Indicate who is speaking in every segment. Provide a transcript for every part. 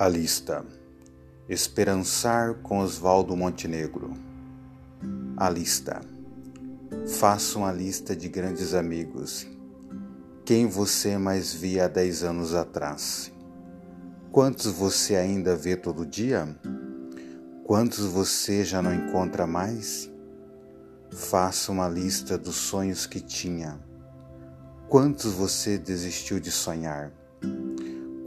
Speaker 1: A lista. Esperançar com Oswaldo Montenegro. A lista. Faça uma lista de grandes amigos. Quem você mais via há dez anos atrás? Quantos você ainda vê todo dia? Quantos você já não encontra mais? Faça uma lista dos sonhos que tinha. Quantos você desistiu de sonhar?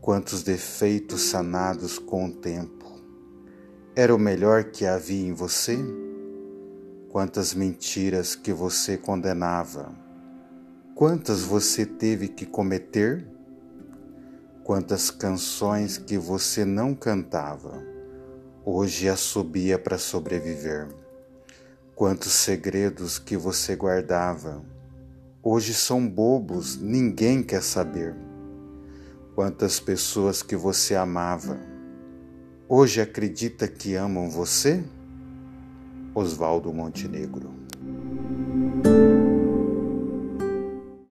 Speaker 1: Quantos defeitos sanados com o tempo. Era o melhor que havia em você? Quantas mentiras que você condenava? Quantas você teve que cometer? Quantas canções que você não cantava, hoje assobia para sobreviver? Quantos segredos que você guardava, hoje são bobos, ninguém quer saber Quantas pessoas que você amava hoje acredita que amam você? Oswaldo Montenegro